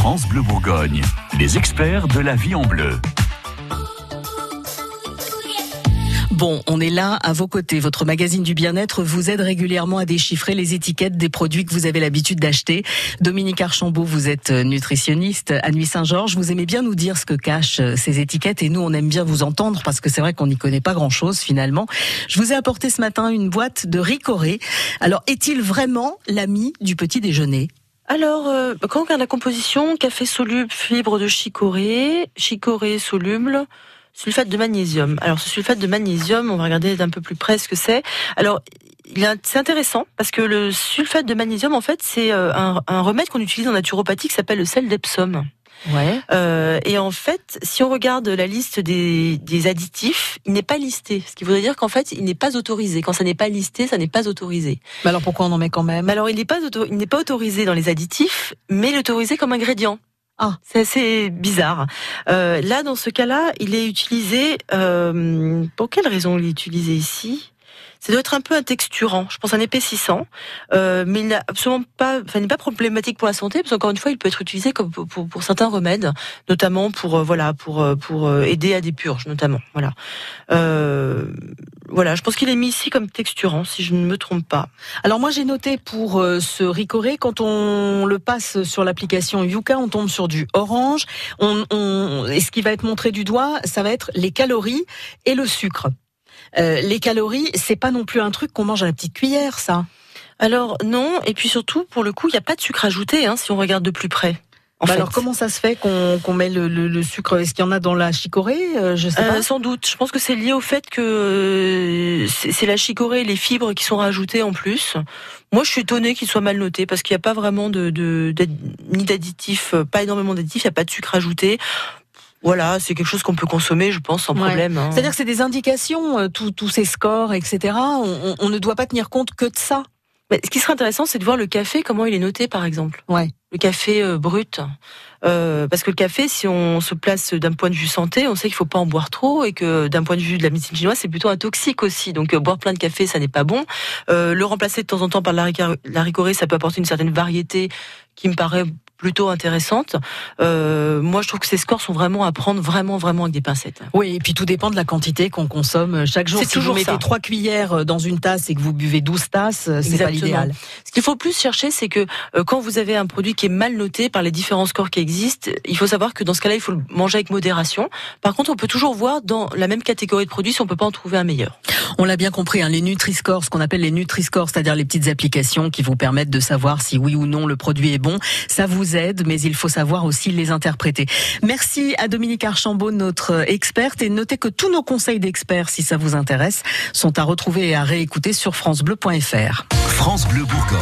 France Bleu Bourgogne, les experts de la vie en bleu. Bon, on est là à vos côtés. Votre magazine du bien-être vous aide régulièrement à déchiffrer les étiquettes des produits que vous avez l'habitude d'acheter. Dominique Archambault, vous êtes nutritionniste à Nuit Saint-Georges. Vous aimez bien nous dire ce que cachent ces étiquettes et nous, on aime bien vous entendre parce que c'est vrai qu'on n'y connaît pas grand-chose finalement. Je vous ai apporté ce matin une boîte de ricoré. Alors, est-il vraiment l'ami du petit déjeuner? Alors, euh, quand on regarde la composition, café soluble, fibre de chicorée, chicorée soluble, sulfate de magnésium. Alors ce sulfate de magnésium, on va regarder d'un peu plus près ce que c'est. Alors c'est intéressant parce que le sulfate de magnésium, en fait, c'est euh, un, remède qu'on utilise en naturopathie qui s'appelle le sel d'Epsom. Ouais. Euh, et en fait, si on regarde la liste des, des additifs, il n'est pas listé. Ce qui voudrait dire qu'en fait, il n'est pas autorisé. Quand ça n'est pas listé, ça n'est pas autorisé. Mais alors pourquoi on en met quand même? Alors il n'est pas, il n'est pas autorisé dans les additifs, mais il est autorisé comme ingrédient. Ah, c'est assez bizarre. Euh, là, dans ce cas-là, il est utilisé. Euh, pour quelle raison il est utilisé ici? Ça doit être un peu un texturant, je pense un épaississant, euh, mais il n'a absolument pas, enfin, n'est pas problématique pour la santé, parce qu'encore une fois, il peut être utilisé comme pour, certains remèdes, notamment pour euh, voilà pour euh, pour aider à des purges, notamment. Voilà. Voilà, je pense qu'il est mis ici comme texturant, si je ne me trompe pas. Alors moi j'ai noté pour ce ricoré, quand on le passe sur l'application Yuka, on tombe sur du orange. Et ce qui va être montré du doigt, ça va être les calories et le sucre. Euh, les calories, c'est pas non plus un truc qu'on mange à la petite cuillère, ça. Alors non, et puis surtout, pour le coup, il n'y a pas de sucre ajouté, hein, si on regarde de plus près. Bah alors comment ça se fait qu'on met le, sucre? Est-ce qu'il y en a dans la chicorée? Euh, Je sais pas. Euh, sans doute. Je pense que c'est lié au fait que c'est la chicorée et les fibres qui sont rajoutées en plus. Moi, je suis étonnée qu'il soit mal noté parce qu'il n'y a pas vraiment de, de ni d'additifs, pas énormément d'additifs. Il n'y a pas de sucre ajouté. Voilà, c'est quelque chose qu'on peut consommer, je pense, sans problème. Hein. C'est-à-dire que c'est des indications, euh, tous ces scores, etc. On, ne doit pas tenir compte que de ça. ce qui serait intéressant, c'est de voir le café, comment il est noté, par exemple. Ouais. Le café euh, brut. Euh, parce que le café, si on se place d'un point de vue santé, on sait qu'il faut pas en boire trop et que d'un point de vue de la médecine chinoise, c'est plutôt un toxique aussi. Donc boire plein de café, ça n'est pas bon. le remplacer de temps en temps par ricorée, ça peut apporter une certaine variété qui me paraît plutôt intéressante. Euh, moi, je trouve que ces scores sont vraiment à prendre vraiment, vraiment avec des pincettes. Oui, et puis tout dépend de la quantité qu'on consomme chaque jour. Si toujours vous mettez trois cuillères euh, dans une tasse et que vous buvez 12 tasses, euh, c'est pas l'idéal. Ce qu'il faut plus chercher, c'est que euh, quand vous avez un produit qui est mal noté par les différents scores qui existent, il faut savoir que dans ce cas-là, il faut le manger avec modération. Par contre, on peut toujours voir dans la même catégorie de produits si on peut pas en trouver un meilleur. On l'a bien compris, hein, les Nutri-Scores, ce qu'on appelle les Nutri-Scores, c'est-à-dire les petites applications qui vous permettent de savoir si oui ou non le produit est bon, ça vous aide, mais il faut savoir aussi les interpréter. Merci à Dominique Archambault, notre experte, et notez que tous nos conseils d'experts, si ça vous intéresse, sont à retrouver et à réécouter sur francebleu.fr. France Bleu Bourgogne.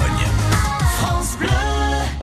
France Bleu.